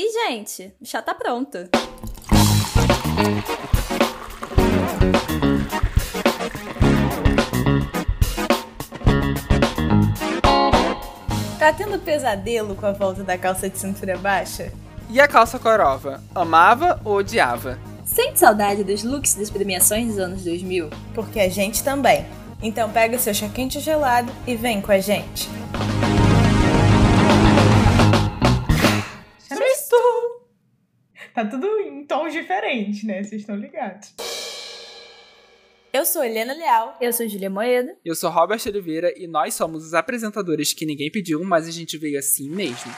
E, gente, o chá tá pronto. Tá tendo pesadelo com a volta da calça de cintura baixa? E a calça corova? Amava ou odiava? Sente saudade dos looks das premiações dos anos 2000? Porque a gente também. Então pega seu chá quente gelado e vem com a gente. Tá tudo em tons diferentes, né? Vocês estão ligados. Eu sou Helena Leal. Eu sou Julia Moeda. Eu sou Robert Oliveira e nós somos os apresentadores que ninguém pediu, mas a gente veio assim mesmo.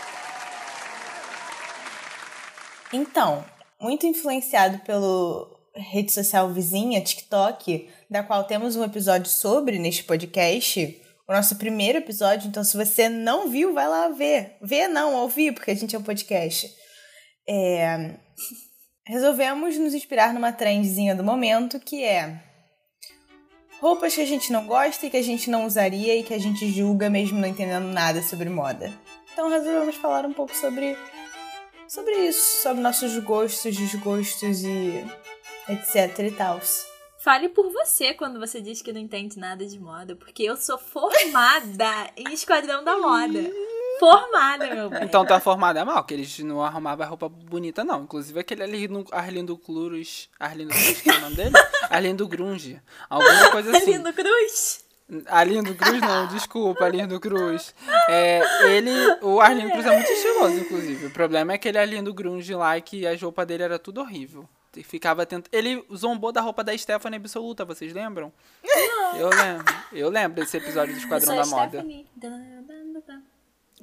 Então, muito influenciado pelo rede social vizinha, TikTok, da qual temos um episódio sobre neste podcast, o nosso primeiro episódio. Então, se você não viu, vai lá ver. Ver não, ouvir, porque a gente é um podcast. É... Resolvemos nos inspirar numa trendzinha do momento que é roupas que a gente não gosta e que a gente não usaria e que a gente julga mesmo não entendendo nada sobre moda. Então resolvemos falar um pouco sobre sobre isso, sobre nossos gostos, desgostos e etc e tal. Fale por você quando você diz que não entende nada de moda, porque eu sou formada em Esquadrão da Moda. Formada, meu bem. Então tá formada mal, que eles não arrumavam roupa bonita, não. Inclusive aquele ali no Arlindo Cruz. Arlindo Cruz, que é o nome dele? Arlindo Grunge. Alguma coisa assim. Arlindo Cruz? Arlindo Cruz, não, desculpa, Arlindo Cruz. É, ele, o Arlindo Cruz é muito estiloso, inclusive. O problema é aquele Arlindo Grunge lá que a roupa dele era tudo horrível. Ficava tentando. Ele zombou da roupa da Stephanie Absoluta, vocês lembram? Não. Eu lembro. Eu lembro desse episódio do Esquadrão da Moda.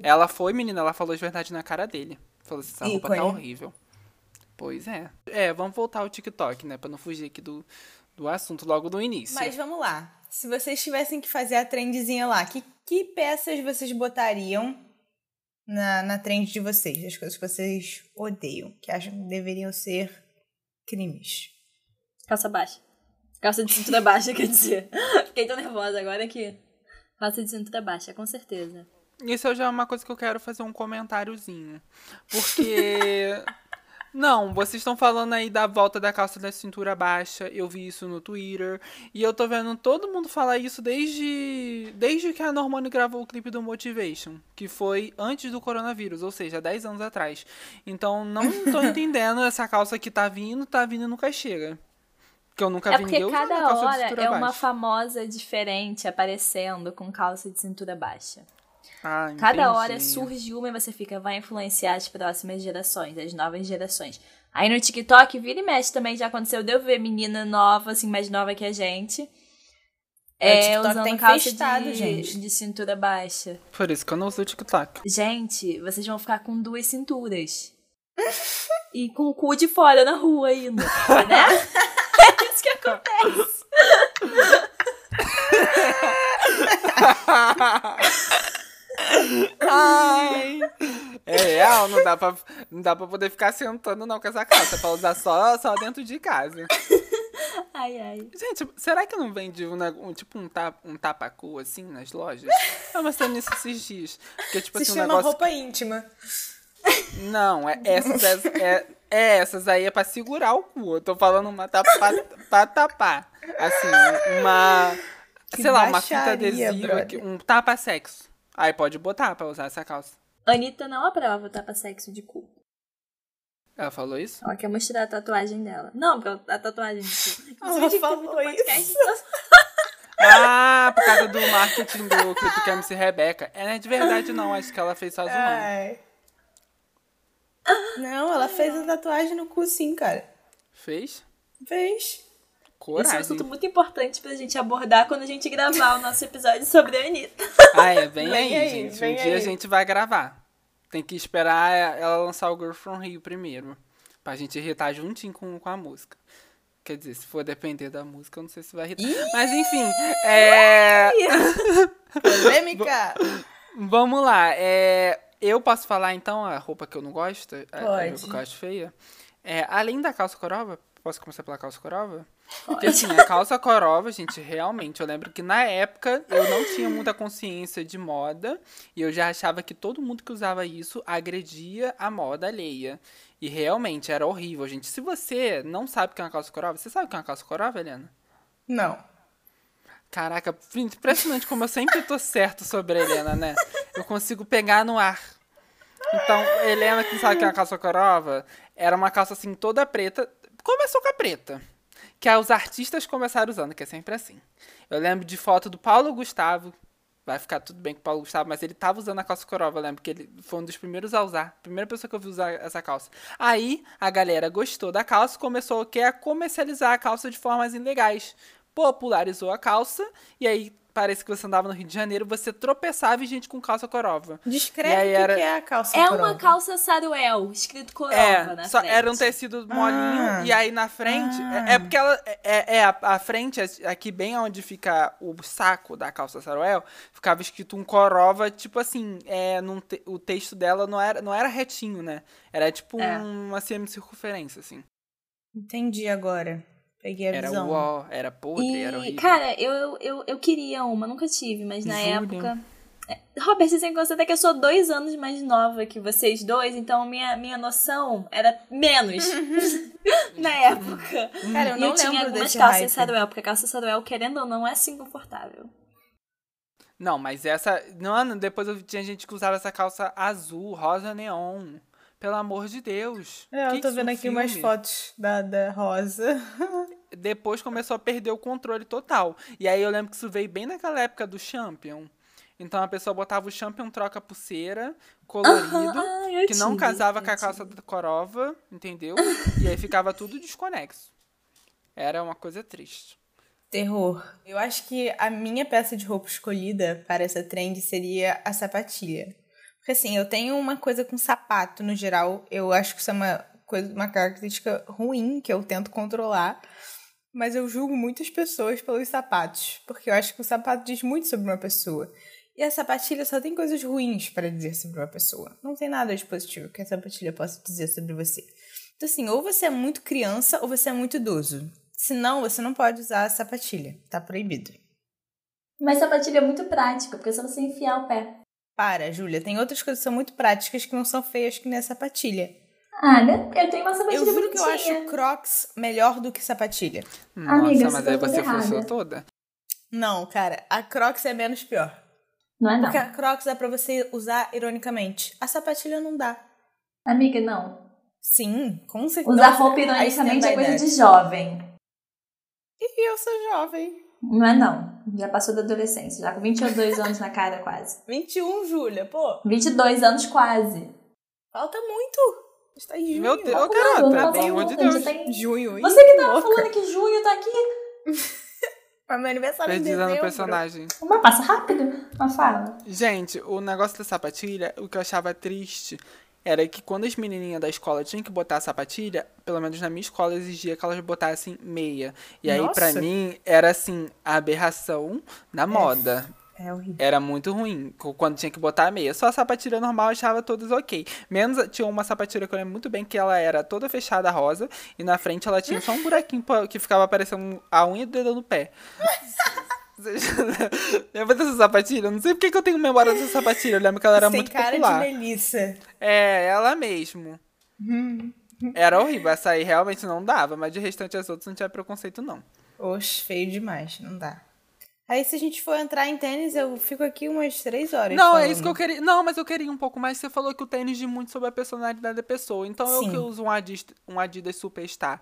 Ela foi, menina, ela falou de verdade na cara dele. Falou assim, essa roupa tá horrível. Pois é. É, vamos voltar ao TikTok, né? Pra não fugir aqui do, do assunto logo do início. Mas vamos lá. Se vocês tivessem que fazer a trendzinha lá, que, que peças vocês botariam na, na trend de vocês? As coisas que vocês odeiam, que acham que deveriam ser crimes. Calça baixa. Calça de cintura baixa, quer dizer. Fiquei tão nervosa agora que. Calça de cintura baixa, com certeza. Isso já é uma coisa que eu quero fazer um comentáriozinho. Porque. Não, vocês estão falando aí da volta da calça da cintura baixa. Eu vi isso no Twitter. E eu tô vendo todo mundo falar isso desde, desde que a Normani gravou o clipe do Motivation. Que foi antes do coronavírus, ou seja, 10 anos atrás. Então não tô entendendo essa calça que tá vindo, tá vindo e nunca chega. Que eu nunca é vi porque ninguém cada hora é baixa. uma famosa diferente aparecendo com calça de cintura baixa. Ah, Cada hora surge uma e você fica, vai influenciar as próximas gerações, as novas gerações. Aí no TikTok, vira e mexe também, já aconteceu de eu ver menina nova, assim, mais nova que a gente. É, É, usando tá calça de, gente. de cintura baixa. Por isso que eu não uso o TikTok. Gente, vocês vão ficar com duas cinturas. e com o cu de fora na rua ainda, né? é isso que acontece. Ai! É real, não dá, pra, não dá pra poder ficar sentando não com essa calça, é pra usar só, só dentro de casa. Ai, ai. Gente, será que não vende um, um tipo um, tapa, um tapacu assim nas lojas? Eu mostrei nisso esses dias. Porque, tipo Se assim, um chama negócio. roupa íntima. Não, é, essas, é, é- é, essas aí é pra segurar o cu. Eu tô falando uma tapa pra, pra tapar. Assim, uma. Que sei lá, uma fita adesiva, brother. que- um tapa-sexo. Aí pode botar pra usar essa calça. Anitta não aprova o tapa-sexo de cu. Ela falou isso? Ela quer mostrar a tatuagem dela. Não, porque a tatuagem de cu. Ela falou isso. Ah, por causa do marketing do clipe que MC Rebeca. É, não é de verdade, não. Acho que ela fez só zoando. Ai. Não, ela fez a tatuagem no cu sim, cara. Fez? Fez. Esse é um Coragem. assunto muito importante pra gente abordar quando a gente gravar o nosso episódio sobre a Anitta. Ah, é, vem, Vem aí, aí, gente. vem um dia aí. a gente vai gravar. Tem que esperar ela lançar o Girl From Rio primeiro. Pra gente irritar juntinho com, com a música. Quer dizer, se for depender da música, eu não sei se vai irritar. Mas enfim, é... Polêmica. Vamos lá. É... Eu posso falar então a roupa que eu não gosto? A- A Pode. roupa que eu acho feia? É, além da calça corova, Posso começar pela calça corova? Porque assim, a calça corova, gente, realmente, eu lembro que na época eu não tinha muita consciência de moda e eu já achava que todo mundo que usava isso agredia a moda alheia. E realmente era horrível, gente. Se você não sabe o que é uma calça corova, você sabe o que é uma calça corova, Helena? Não. Caraca, impressionante como eu sempre tô certo sobre a Helena, né? Eu consigo pegar no ar. Então, Helena, que sabe o que é uma calça corova, era uma calça assim toda preta. Começou com a preta. Que os artistas começaram usando, que é sempre assim. Eu lembro de foto do Paulo Gustavo. Vai ficar tudo bem com o Paulo Gustavo, mas ele tava usando a calça corova, eu lembro que ele foi um dos primeiros a usar. Primeira pessoa que eu vi usar essa calça. Aí a galera gostou da calça, começou a comercializar a calça de formas ilegais. Popularizou a calça e aí parece que você andava no Rio de Janeiro, você tropeçava e gente com calça corova. Descreve o que era- que é a calça É corova. uma calça saruel, escrito corova É, na só frente. era um tecido molinho Ah. e aí na frente Ah. é, é porque ela é, é a, a frente é- aqui bem onde fica o saco da calça saruel ficava escrito um corova tipo assim é num te- o texto dela não era não era retinho né era tipo É. uma semicircunferência assim Entendi agora. Peguei a era visão. uó era podre era E, horrível cara, eu, eu, eu queria uma, nunca tive, mas na Júlia. época. É, Robert, você tem que considerar que eu sou dois anos mais nova que vocês dois, então minha, minha noção era menos na época. Cara, eu e não eu tinha lembro algumas desse calças saruel, porque a calça saruel, querendo ou não, é assim confortável. não mas essa não depois eu tinha gente que usava essa calça azul rosa neon pelo amor de Deus É, eu tô vendo aqui umas fotos da, da Rosa. depois começou a perder o controle total. E aí eu lembro que isso veio bem naquela época do Champion. Então a pessoa botava o Champion troca pulseira, colorido, Ah, que não tive, casava com a tive. calça da corova, entendeu? e aí ficava tudo desconexo. Era uma coisa triste. Terror. Eu acho que a minha peça de roupa escolhida para essa trend seria a sapatilha. Porque assim, eu tenho uma coisa com sapato no geral. Eu acho que isso é uma, coisa, uma característica ruim que eu tento controlar. Mas eu julgo muitas pessoas pelos sapatos. Porque eu acho que o sapato diz muito sobre uma pessoa. E a sapatilha só tem coisas ruins para dizer sobre uma pessoa. Não tem nada de positivo que a sapatilha possa dizer sobre você. Então, assim, ou você é muito criança ou você é muito idoso. Senão, você não pode usar a sapatilha. Tá proibido. Mas sapatilha é muito prática, porque é só você enfiar o pé. Para, Júlia. Tem outras coisas que são muito práticas que não são feias que nem a sapatilha. Ah, né? Eu tenho uma sapatilha Eu juro que eu bonitinha. acho Crocs melhor do que sapatilha. Nossa, Amiga, mas você aí tá você forçou toda. Não, cara. A Crocs é menos pior. Não é não. Porque a Crocs dá pra você usar ironicamente. A sapatilha não dá. Amiga, não. Sim, com certeza. Usar roupa ironicamente é coisa de jovem. E eu sou jovem. Não é não. Já passou da adolescência, já com 22 anos na cara quase. 21, Júlia. Pô, 22 anos quase. falta muito. Está em junho. Meu Deus, Tá cara, tá, tá pelo amor de Deus. já tem- Junho. Você que tava louca. falando que junho tá aqui. Mas meu aniversário em Perdida no dezembro. personagem. Mas passa rápido. Mas fala. Gente, o negócio da sapatilha, o que eu achava triste era que quando as menininhas da escola tinham que botar a sapatilha, pelo menos na minha escola exigia que elas botassem meia. E aí, pra Nossa. mim, era assim, a aberração da moda. É horrível. Era muito ruim quando tinha que botar a meia. Só a sapatilha normal achava todas ok. Menos tinha uma sapatilha que eu lembro muito bem que ela era toda fechada rosa e na frente ela tinha só um buraquinho que ficava parecendo a unha do dedo no pé. Lembra dessa sapatilha? Eu Não sei porque que eu tenho memória dessa sapatilha. Eu lembro que ela era Sem muito cara popular. de Melissa. É, ela mesmo. Era horrível. Essa aí realmente não dava, mas de restante as outras não tinha preconceito, não. Oxe, feio demais. Não dá. Aí se a gente for entrar em tênis, eu fico aqui umas três horas. Não, falando. é isso que eu queria. Não, mas eu queria um pouco mais. Você falou que o tênis diz muito sobre a personalidade da pessoa. Então eu Sim. que uso um Adidas, um Adidas Superstar.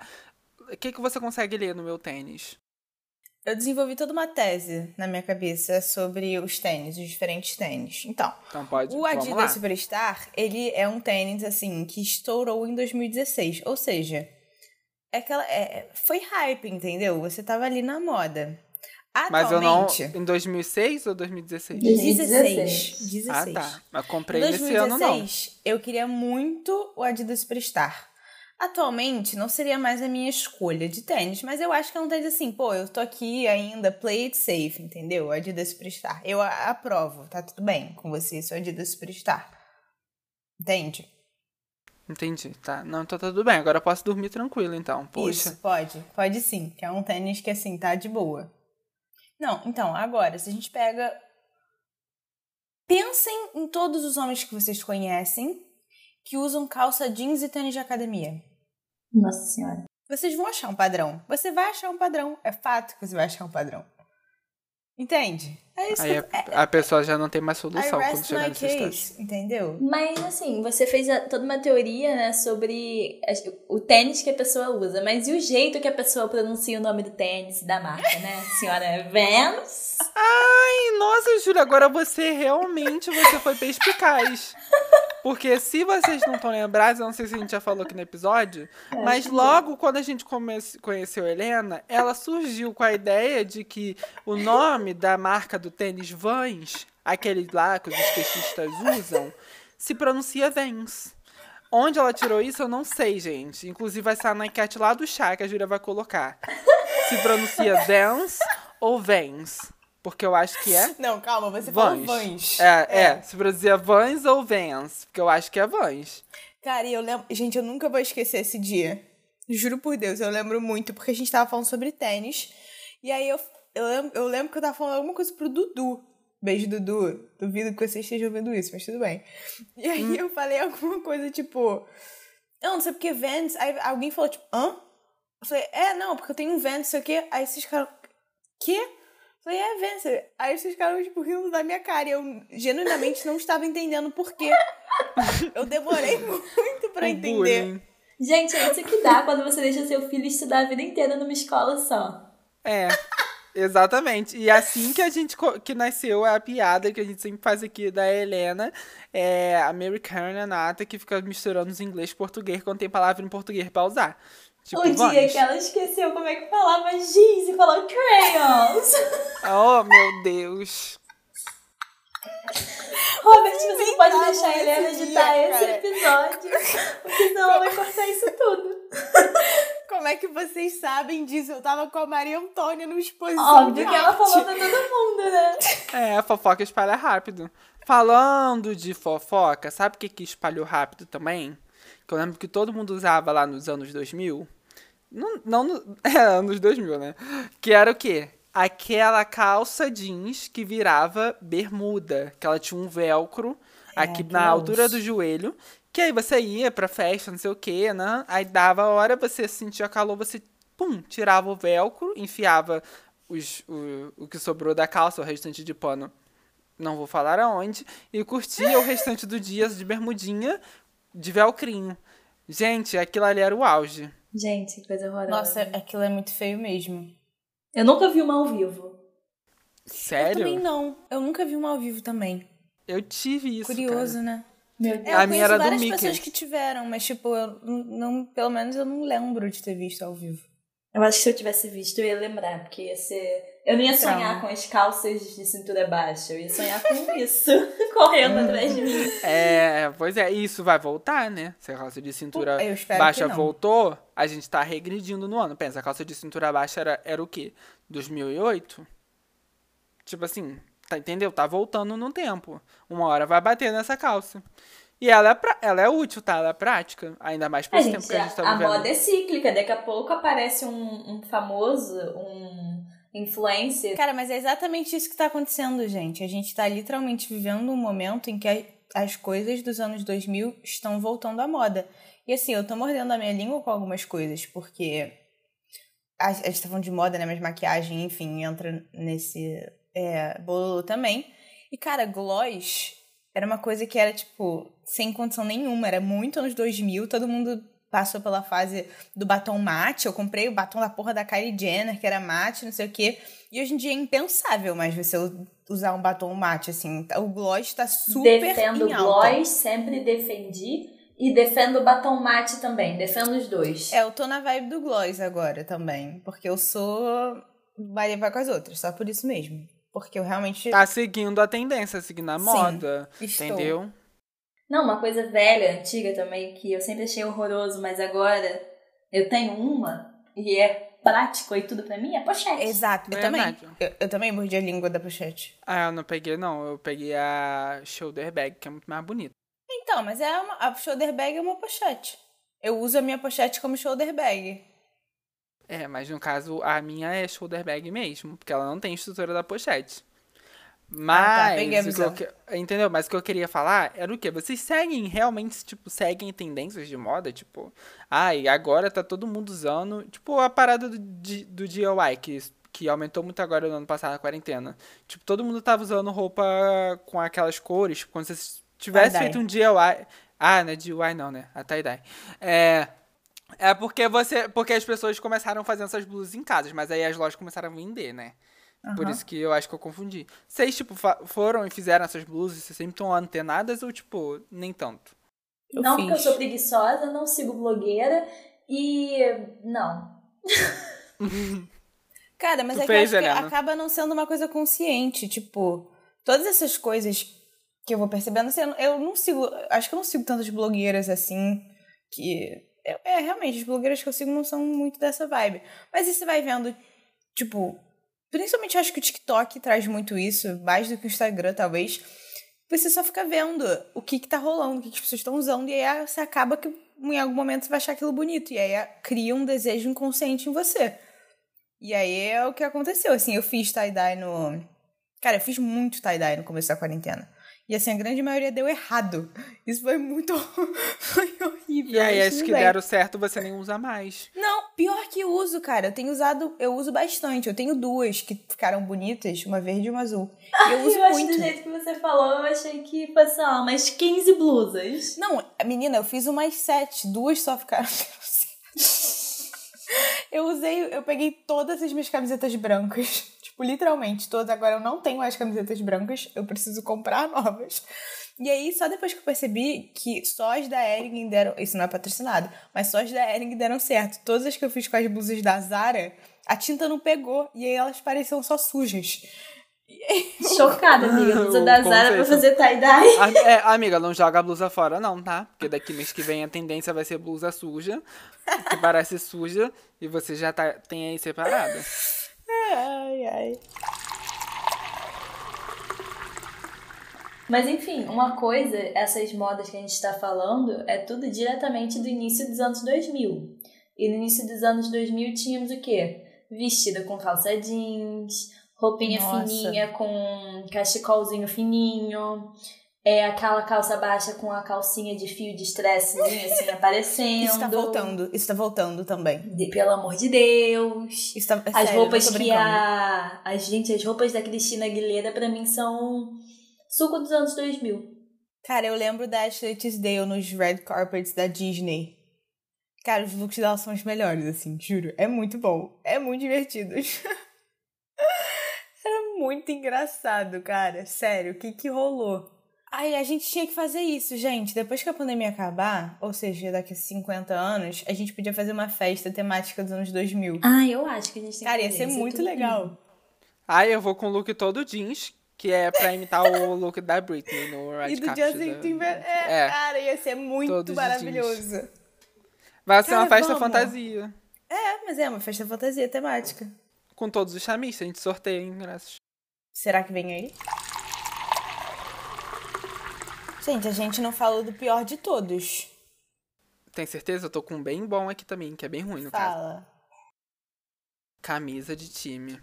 O que, que você consegue ler no meu tênis? Eu desenvolvi toda uma tese na minha cabeça sobre os tênis, os diferentes tênis. Então, Então pode. o Adidas. Superstar, ele é um tênis, assim, que estourou em 2016. Ou seja, é aquela, é, foi hype, entendeu? Você tava ali na moda. Mas eu não. Atualmente... Em 2006 ou 2016? 16. 16. Ah, tá. Mas comprei Em nesse ano, não. 2016, eu queria muito o Adidas Superstar. Atualmente, não seria mais a minha escolha de tênis, mas eu acho que é um tênis assim, pô, eu tô aqui ainda, play it safe, entendeu? Adidas Superstar. Eu aprovo, tá tudo bem com você, seu Adidas Superstar. Entende? Entendi, tá. Não, então tá tudo bem. Agora eu posso dormir tranquilo, então. Poxa. Isso, pode. Pode sim. Que é um tênis que, assim, tá de boa. Não, então, agora, se a gente pega. Pensem em todos os homens que vocês conhecem que usam calça jeans e tênis de academia. Nossa senhora. Vocês vão achar um padrão. Você vai achar um padrão. É fato que você vai achar um padrão. Entende? É isso Aí que a, a pessoa já não tem mais solução quando chegar nesse estágio. case, entendeu? Mas assim, você fez a- toda uma teoria, né, sobre o tênis que a pessoa usa, mas e o jeito que a pessoa pronuncia o nome do tênis da marca, né? Senhora Vans? Ai, nossa, Júlia, agora você realmente você foi perspicaz. Porque se vocês não estão lembrados, eu não sei se a gente já falou aqui no episódio, mas logo quando a gente conheceu a Helena, ela surgiu com a ideia de que o nome da marca do tênis Vans, aquele lá que os skatistas usam, se pronuncia Vans. Onde ela tirou isso, eu não sei, gente. Inclusive vai estar na enquete lá do chá que a Júlia vai colocar. Se pronuncia Vans ou Vans. Porque eu acho que é Não, calma, você Vans. falou Vans. É, é, Se pronuncia Vans ou Vans. Porque eu acho que é Vans. Cara, e eu lembro. Gente, eu nunca vou esquecer esse dia. Juro por Deus, eu lembro muito, porque a gente tava falando sobre tênis. E aí eu, eu, lembro, eu lembro que eu tava falando alguma coisa pro Dudu. Beijo, Dudu. Duvido que você esteja ouvindo isso, mas tudo bem. E aí Hum. eu falei alguma coisa tipo. Eu não sei porque Vans. Aí alguém falou, tipo, hã? Eu falei, é, não, porque eu tenho um Vans, não sei o quê. Aí vocês ficaram. Quê? Falei, é Vans. Aí vocês ficaram, tipo, rindo da minha cara. E eu genuinamente não estava entendendo por quê. Eu demorei muito pra entender. bullying. Gente, é isso que dá quando você deixa seu filho estudar a vida inteira numa escola só. É. Exatamente. E assim que a gente que nasceu a piada que a gente sempre faz aqui da Helena, é a americana nata que fica misturando os inglês com português quando tem palavra em português pra usar. Tipo, o dia Vans. que ela esqueceu como é que falava giz e falou crayons. Oh, meu Deus. Robert, você não pode deixar a Helena editar dia, esse cara. episódio, porque senão ela vai cortar isso tudo. Como é que vocês sabem disso? Eu tava com a Maria Antônia numa exposição. Óbvio que ela falou pra todo mundo, né? É, a fofoca espalha rápido. Falando de fofoca, sabe o que, que espalhou rápido também? Que eu lembro que todo mundo usava lá nos anos 2000. Não, não no, é, anos 2000, né? Que era o quê? Aquela calça jeans que virava bermuda. Que ela tinha um velcro aqui na gross. altura do joelho. Que aí você ia pra festa, não sei o quê, né? Aí dava a hora, você sentia calor, você, pum, tirava o velcro, enfiava os, o, o que sobrou da calça, o restante de pano, não vou falar aonde, e curtia o restante do dia de bermudinha de velcrinho. Gente, aquilo ali era o auge. Gente, que coisa horrorosa. Nossa, aquilo é muito feio mesmo. Eu nunca vi uma ao vivo. Eu Sério? também não. Eu nunca vi uma ao vivo também. Eu tive isso. Curioso, cara. né? Meu É, Deus. eu A minha era do várias Mickey. pessoas que tiveram, mas tipo, eu não, não- pelo menos eu não lembro de ter visto ao vivo. Eu acho que se eu tivesse visto, eu ia lembrar, porque ia ser. Eu não ia sonhar Trauma. com as calças de cintura baixa, eu ia sonhar com isso, correndo atrás de mim. É, pois é, isso vai voltar, né? Se a calça de cintura baixa voltou, a gente tá regredindo no ano. Pensa, a calça de cintura baixa era, era o quê? 2008? Tipo assim, tá, entendeu? Tá voltando no tempo. Uma hora vai bater nessa calça. E ela é, pra- ela é útil, tá? Ela é prática. Ainda mais por A, esse gente, tempo que a gente tá a vivendo. moda é cíclica, daqui a pouco aparece um, um famoso, um influencer. Cara, mas é exatamente isso que tá acontecendo, gente. A gente tá literalmente vivendo um momento em que as coisas dos anos 2000 estão voltando à moda. E assim, eu tô mordendo a minha língua com algumas coisas, porque a, a gente tá falando de moda, né? Mas maquiagem, enfim, entra nesse é, bolo também. E, cara, gloss era uma coisa que era, tipo, sem condição nenhuma. Era muito anos 2000, todo mundo passou pela fase do batom mate. Eu comprei o batom da porra da Kylie Jenner, que era mate, não sei o quê. E hoje em dia é impensável mais você usar um batom mate, assim. O gloss tá super Defendo em o alta. gloss, sempre defendi. E defendo o batom mate também, defendo os dois. É, eu tô na vibe do gloss agora também. Porque eu sou... Vai levar com as outras, só por isso mesmo. Porque eu realmente... Tá seguindo a tendência, seguindo a Sim, moda. estou. Entendeu? Não, uma coisa velha, antiga também, que eu sempre achei horroroso, mas agora eu tenho uma e é prático e tudo pra mim, é pochete. Exato, eu também. Verdade. Eu, eu também mordi a língua da pochete. Ah, eu não peguei, não. Eu peguei a shoulder bag, que é muito mais bonita. Então, mas é uma, a shoulder bag é uma pochete. Eu uso a minha pochete como shoulder bag. É, mas no caso, a minha é shoulder bag mesmo, porque ela não tem estrutura da pochete. Ah, tá, Mas, o que eu que- entendeu? Mas o que eu queria falar era o quê? Vocês seguem, realmente, tipo, seguem tendências de moda? Tipo, ai, agora tá todo mundo usando, tipo, a parada do, do DIY, que, que aumentou muito agora no ano passado, na quarentena. Tipo, todo mundo tava usando roupa com aquelas cores, tipo, como se você tivesse feito um DIY. Ah, não é DIY não, né? A tie-dye. É... É porque você. Porque as pessoas começaram fazendo essas blusas em casa, mas aí as lojas começaram a vender, né? Por Aham. isso que eu acho que eu confundi. Vocês, tipo, foram e fizeram essas blusas, vocês sempre estão antenadas ou, tipo, nem tanto? Eu não porque eu fiz. sou preguiçosa, não sigo blogueira e. Não. Cara, mas Tu é fez, que eu acho que acaba não sendo uma coisa consciente. Tipo, todas essas coisas que eu vou percebendo, assim, eu não- sigo. Acho que eu não sigo tantas blogueiras assim. Que. É, é, realmente, as blogueiras que eu sigo não são muito dessa vibe. Mas aí você vai vendo, tipo. Principalmente eu acho que o TikTok traz muito isso, mais do que o Instagram, talvez. Você só fica vendo o que, que tá rolando, o que, que as pessoas estão usando, e aí você acaba que em algum momento você vai achar aquilo bonito. E aí cria um desejo inconsciente em você. E aí é o que aconteceu, assim, eu fiz tie-dye no... Cara, eu fiz muito tie-dye no começo da quarentena. E assim, a grande maioria deu errado. Isso foi muito... foi horrível. E aí, as que bem. deram certo, você nem usa mais. Não, pior que eu uso, cara. Eu tenho usado... Eu uso bastante. Eu tenho duas que ficaram bonitas, uma verde e uma azul. E eu uso eu acho muito. do jeito que você falou, eu achei que fosse, lá, umas 15 blusas. Não, menina, eu fiz umas sete. Duas só ficaram... Eu usei, eu peguei todas as minhas camisetas brancas. Tipo, literalmente, todas. Agora eu não tenho mais camisetas brancas. Eu preciso comprar novas. E aí, só depois que eu percebi que só as da Ering deram. Isso não é patrocinado, mas só as da Ering deram certo. Todas as que eu fiz com as blusas da Zara, a tinta não pegou. E aí elas pareciam só sujas. Chocada, amiga. Blusa da Zara pra fazer tie-dye. É, amiga, não joga a blusa fora, não, tá? Porque daqui mês que vem a tendência vai ser blusa suja, que parece suja, e você já tá, tem aí separada. Ai, ai. Mas enfim, uma coisa, essas modas que a gente tá falando, é tudo diretamente do início dos anos 2000. E no início dos anos 2000 tínhamos o quê? Vestida com calça jeans, roupinha Nossa. fininha com cachecolzinho fininho, é aquela calça baixa com a calcinha de fio de estressezinho assim aparecendo. Isso tá voltando. Isso tá voltando também. De- pelo amor de Deus. Isso tá, é As sério, roupas que a. a gente, as roupas da Cristina Aguilera pra mim são suco dos anos 2000. Cara, eu lembro da Ashley Tisdale nos red carpets da Disney. Cara, os looks dela são os melhores, assim, juro. É muito bom. É muito divertido. Era muito engraçado, cara. Sério, o que que rolou? Ai, a gente tinha que fazer isso, gente. Depois que a pandemia acabar, ou seja, daqui a 50 anos, a gente podia fazer uma festa temática dos anos 2000. Ah, eu acho que a gente tem Cara, que ia fazer ser isso muito tudo. legal. Aí eu vou com o look todo jeans, que é pra imitar o look da Britney no Red E do Justin da- Timberlake. É, É. cara, ia ser muito Todos os maravilhoso. Vai ser uma Cara, festa vamos. fantasia. É, mas é uma festa fantasia temática. Com todos os chamistas, a gente sorteia ingressos. Será que vem aí? Gente, a gente não falou do pior de todos. Tem certeza? Eu tô com um bem bom aqui também, que é bem ruim no caso. Fala. Camisa de time.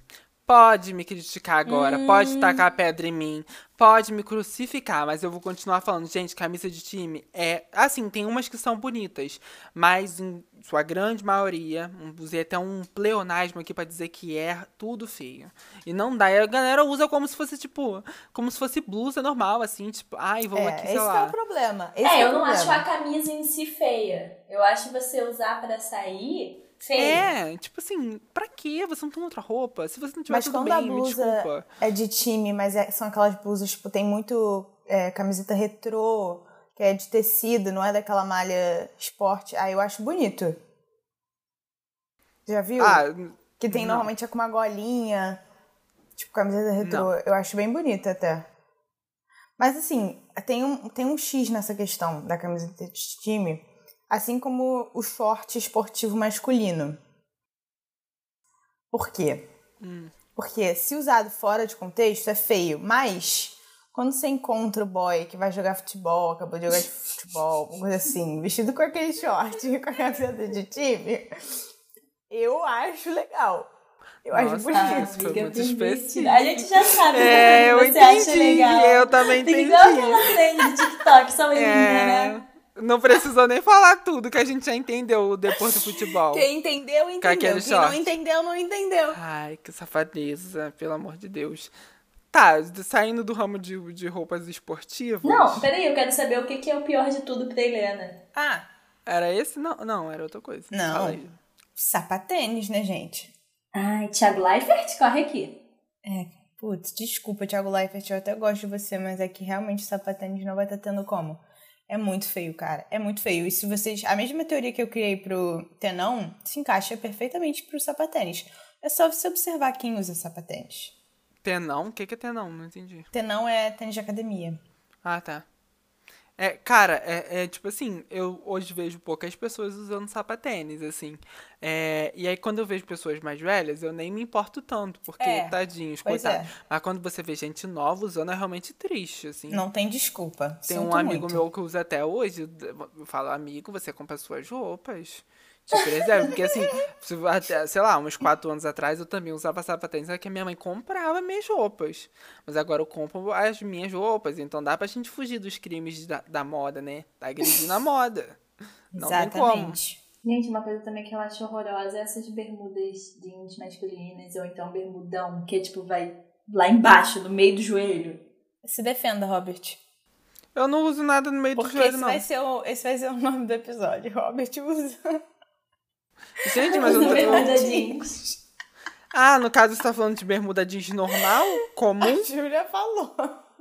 Pode me criticar agora, pode tacar pedra em mim, pode me crucificar, mas eu vou continuar falando. Gente, camisa de time é. Assim, tem umas que são bonitas, mas em sua grande maioria, um- usei até um pleonasmo aqui pra dizer que é tudo feio. E não dá. E a galera usa como se fosse, tipo, como se fosse blusa normal, assim, tipo, ai, vou É, aqui, esse sei que é lá. o problema. Esse É, é eu o não problema. acho a camisa em si feia. Eu acho você usar pra sair feio. É, tipo assim, pra quê? Você não tem outra roupa? Se você não tiver Mas tudo quando bem, a me blusa desculpa. é de time, mas é- são aquelas blusas, tipo, tem muito é, camiseta retrô, que é de tecido, não é daquela malha esporte. Ah, eu acho bonito. Já viu? Ah, que tem não. normalmente é com uma golinha, tipo camiseta retrô. Eu acho bem bonita até. Mas assim, tem um, tem um X nessa questão da camiseta de time, assim como o short esportivo masculino. Por quê? Hum. Porque se usado fora de contexto é feio, mas Quando você encontra o boy que vai jogar futebol, acabou de jogar de futebol, uma coisa assim, vestido com aquele short, com a camiseta de time, eu acho legal. Eu acho Nossa, bonito. isso foi muito específico. A gente já sabe É, eu o que você acha entendi. legal. Eu também Tem entendi. igual aquela trend de TikTok, só menina, É, né? Não precisou nem falar tudo que a gente já entendeu depois do futebol. Quem entendeu, entendeu. Quem não entendeu, não entendeu. Ai, que safadeza, pelo amor de Deus. Tá, saindo do ramo de, de roupas esportivas. Não, peraí, eu quero saber o que, que é o pior de tudo pra Helena. Ah, Era esse? Não, não, era outra coisa. Não. Sapatênis, né, gente? Ai, Thiago Leifert, corre aqui. Putz, desculpa, Thiago Leifert, eu até gosto de você, mas é que realmente sapatênis não vai estar tendo como. É muito feio, cara. É muito feio. E se vocês. A mesma teoria que eu criei pro tenão se encaixa perfeitamente pro sapatênis. É só você observar quem usa sapatênis. Tenão? O que, que é tenão? Não entendi. Tenão é tênis de academia. Ah, tá. É, cara, é, é tipo assim, eu hoje vejo poucas pessoas usando sapatênis, assim. É, e aí quando eu vejo pessoas mais velhas, eu nem me importo tanto, porque, É, tadinhos, pois coitados. é. Mas quando você vê gente nova usando, é realmente triste, assim. Não tem desculpa. Tem Sinto um amigo muito. meu que usa até hoje, eu falo, amigo, você compra suas roupas. Te preserva. Porque assim, se- até, sei lá, uns quatro anos atrás eu também usava sapatênis, só que a minha mãe comprava minhas roupas. Mas agora eu compro as minhas roupas, então dá pra gente fugir dos crimes da, da moda, né? Da agredir na moda. Não tem como. Exatamente. Gente, uma coisa também que eu acho horrorosa é essas bermudas jeans masculinas, ou então bermudão, que tipo vai lá embaixo, no meio do joelho. Se defenda, Robert. Eu não uso nada no meio do Porque joelho, esse não. vai, ser o, esse vai ser o nome do episódio. Robert usa. Gente, mas eu não bermuda tô... jeans. Ah, no caso você tá falando de bermuda jeans normal? Comum? A Júlia falou.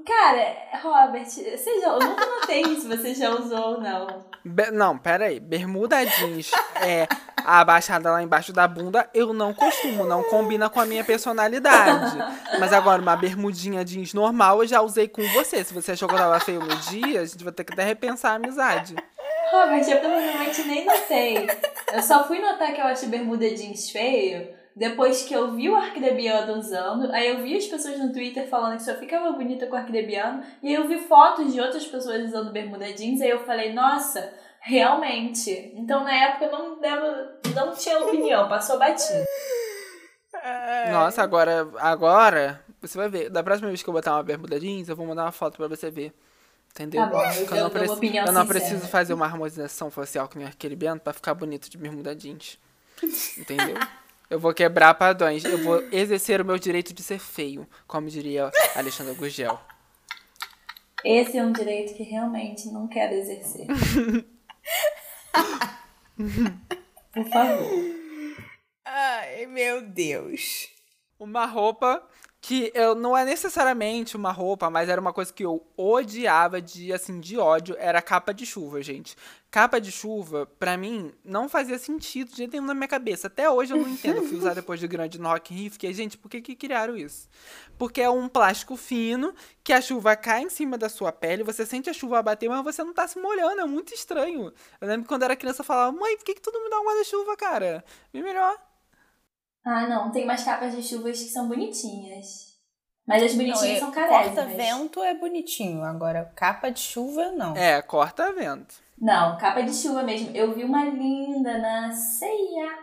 Cara, Robert, você já, eu nunca notei se você já usou ou não. Be- não, pera aí. Bermuda jeans é abaixada lá embaixo da bunda, eu não costumo, não combina com a minha personalidade. Mas agora, uma bermudinha jeans normal eu já usei com você. Se você achou que eu tava feio no dia, a gente vai ter que até repensar a amizade. Robert, eu provavelmente nem notei. Eu só fui notar que eu achei bermuda jeans feio depois que eu vi o arquidebiano usando. Aí eu vi as pessoas no Twitter falando que só ficava bonita com o arquidebiano. E aí eu vi fotos de outras pessoas usando bermuda jeans. Aí eu falei, nossa, realmente. Então na época eu não, devo, não tinha opinião, passou batido. Nossa, agora, agora, você vai ver. Da próxima vez que eu botar uma bermuda jeans, eu vou mandar uma foto pra você ver. Entendeu? Tá bom, eu eu não, uma preci- opinião eu não preciso fazer uma harmonização facial com o arquilibiano pra ficar bonito de bermuda jeans. Entendeu? Eu vou quebrar padrões. Eu vou exercer o meu direito de ser feio, como diria Alexandre Gugel. Esse é um direito que realmente não quero exercer. Por favor. Ai, meu Deus. Uma roupa que eu não é necessariamente uma roupa, mas era uma coisa que eu odiava de assim de ódio, era capa de chuva, gente. Capa de chuva, pra mim, não fazia sentido de jeito nenhum na minha cabeça. Até hoje eu não entendo. Fui usar depois de grande no Rock in fiquei, gente, por que que criaram isso? Porque é um plástico fino que a chuva cai em cima da sua pele, você sente a chuva bater, mas você não tá se molhando, é muito estranho. Eu lembro que quando era criança eu falava: "Mãe, por que que não me dá um guarda-chuva, cara? Bem melhor". Ah, não, tem umas capas de chuvas que são bonitinhas. Mas as bonitinhas Não, são é- carésimas. Corta-vento é bonitinho, agora capa de chuva não. É, corta vento. Não, capa de chuva mesmo. Eu vi uma linda na ceia.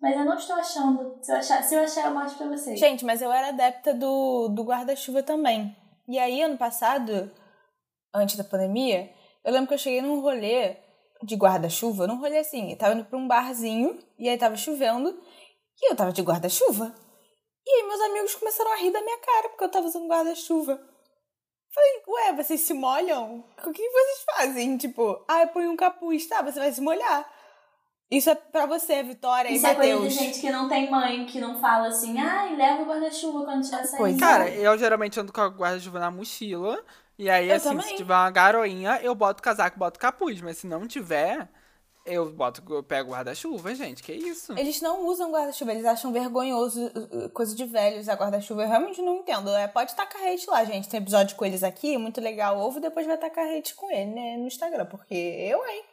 Mas eu não estou achando. Se eu achar, se eu, achar eu mostro pra vocês. Gente, mas eu era adepta do, do guarda-chuva também. E aí, ano passado, antes da pandemia, eu lembro que eu cheguei num rolê de guarda-chuva, num rolê assim, eu tava indo pra um barzinho, e aí tava chovendo, e eu tava de guarda-chuva. E aí meus amigos começaram a rir da minha cara, porque eu tava usando guarda-chuva. Falei, ué, vocês se molham? O que vocês fazem? Tipo, ah, eu ponho um capuz, tá, você vai se molhar. Isso é pra você, Vitória e Isso é coisa de gente que não tem mãe, que não fala assim, ai, leva o guarda-chuva quando tiver saindo. Pois. Cara, eu geralmente ando com a guarda-chuva na mochila. E aí, Eu assim, também. se tiver uma garoinha, eu boto casaco, boto capuz. Mas se não tiver, eu boto, eu pego guarda-chuva, gente. Que isso? Eles não usam guarda-chuva, eles acham vergonhoso, uh, coisa de velho usar guarda-chuva. Eu realmente não entendo. É, pode tacar hate lá, gente. Tem episódio com eles aqui, muito legal. E depois vai tacar hate com ele né, no Instagram, porque eu, hein?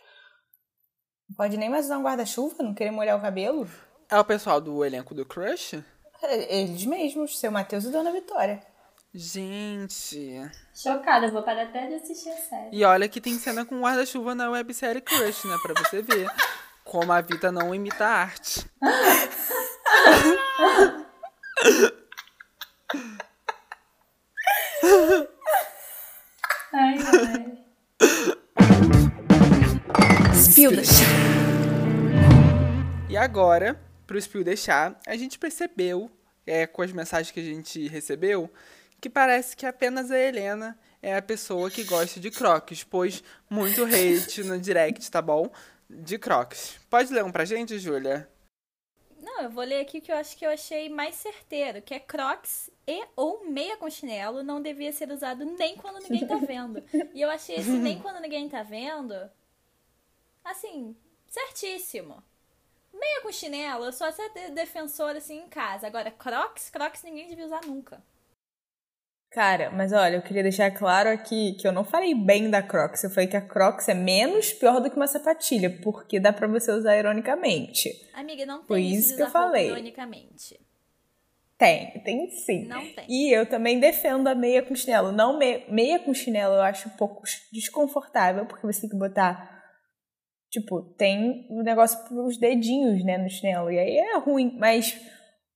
Não pode nem mais usar um guarda-chuva, não querer molhar o cabelo. É o pessoal do elenco do Crush? É, Eles mesmos, seu Matheus e Dona Vitória. Gente. Chocada, vou parar até de assistir a série. E olha que tem cena com guarda-chuva na websérie Crush, né? Pra você ver como a Vita não imita a arte. Ai, ai. Spill the chá. E agora, pro Spill deixar, a gente percebeu, é, com as mensagens que a gente recebeu, que parece que apenas a Helena é a pessoa que gosta de crocs, pois muito hate no direct, tá bom? De crocs. Pode ler um pra gente, Júlia? Não, eu vou ler aqui o que eu acho que eu achei mais certeiro, que é Crocs e ou meia com chinelo não devia ser usado nem quando ninguém tá vendo. E eu achei esse nem quando ninguém tá vendo, assim, certíssimo. Meia com chinelo, eu sou até de- defensora assim em casa. Agora, Crocs, Crocs ninguém devia usar nunca. Cara, mas olha, eu queria deixar claro aqui que eu não falei bem da Crocs. Eu falei que a Crocs é menos pior do que uma sapatilha, porque dá pra você usar ironicamente. Amiga, não tem Foi isso, que eu falei. ironicamente. Tem, tem sim. Não tem. E eu também defendo a meia com chinelo. Não me- meia com chinelo eu acho um pouco desconfortável, porque você tem que botar. Tipo, tem um negócio pros dedinhos, né, no chinelo. E aí é ruim. Mas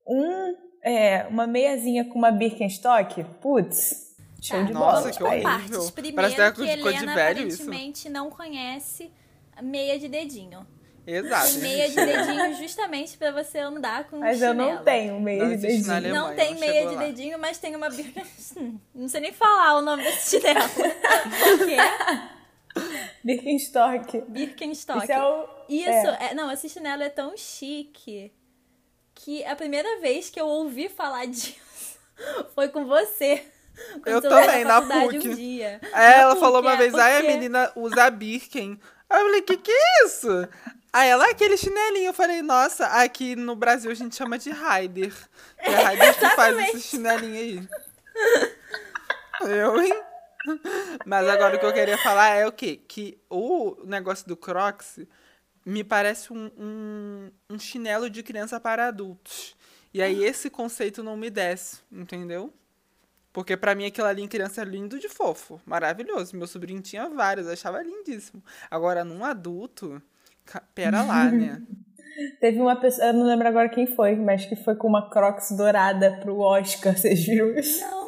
um, é, uma meiazinha com uma Birkenstock, putz, show Tá, de Nossa, bola. que horrível. Partes. Primeiro Parece até que coisa de Helena velho isso. aparentemente não conhece meia de dedinho. Exato. Tem meia de dedinho justamente pra você andar com Mas um eu não chinelo. tenho meia Não de dedinho. Alemanha, Não tem não meia de lá. dedinho, mas tem uma Birkenstock. Não sei nem falar o nome desse chinelo. O que é? Birkenstock. Birkenstock. Isso é o. Isso, é. é- não, esse chinelo é tão chique que a primeira vez que eu ouvi falar disso foi com você. Eu também, na faculdade PUC. Um dia. É, ela PUC, falou uma é, vez, ai, a porque- menina usa Birken. Aí eu falei, que que é isso? Aí ela, aquele chinelinho. Eu falei, nossa, aqui no Brasil a gente chama de Raider. É Raider que faz esse chinelinho aí. Eu, hein? Mas agora o que eu queria falar é o quê? Que o negócio do Crocs me parece um, um, um chinelo de criança para adultos. E aí esse conceito não me desce, entendeu? Porque pra mim aquilo ali em criança é lindo de fofo, maravilhoso. Meu sobrinho tinha vários, achava lindíssimo. Agora num adulto, pera lá, né? Teve uma pessoa, eu não lembro agora quem foi, mas que foi com uma Crocs dourada pro Oscar, vocês viram isso? Não.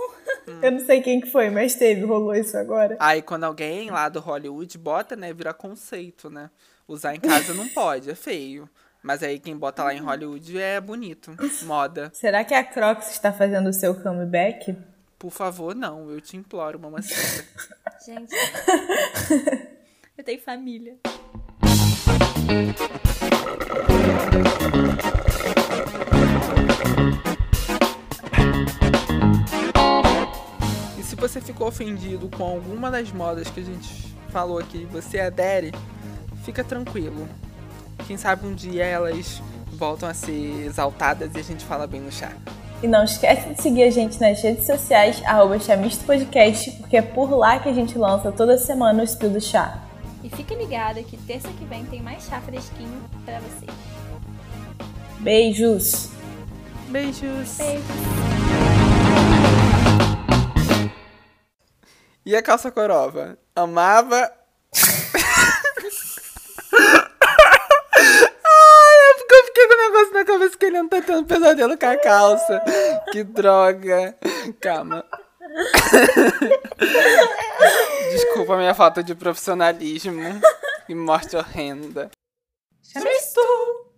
Eu não sei quem que foi, mas teve, rolou isso agora. Aí quando alguém lá do Hollywood bota, né, vira conceito, né? Usar em casa não pode, é feio. Mas aí quem bota lá em Hollywood é bonito, moda. Será que a Crocs está fazendo o seu comeback? Por favor, não, eu te imploro, mamacita. Gente. eu tenho família. E se você ficou ofendido com alguma das modas que a gente falou aqui, você adere, fica tranquilo. Quem sabe um dia elas voltam a ser exaltadas e a gente fala bem no chá. E não esquece de seguir a gente nas redes sociais, arroba Chamisto Podcast, porque é por lá que a gente lança toda semana o Spill do Chá. E fique ligado que terça que vem tem mais chá fresquinho pra você. Beijos! Beijos! Beijo. E a calça corova? Amava. Ai, é porque eu fiquei com o negócio na cabeça que ele não tá tendo pesadelo com a calça. Que droga. Calma. Desculpa minha falta de profissionalismo e morte horrenda. Chamisto!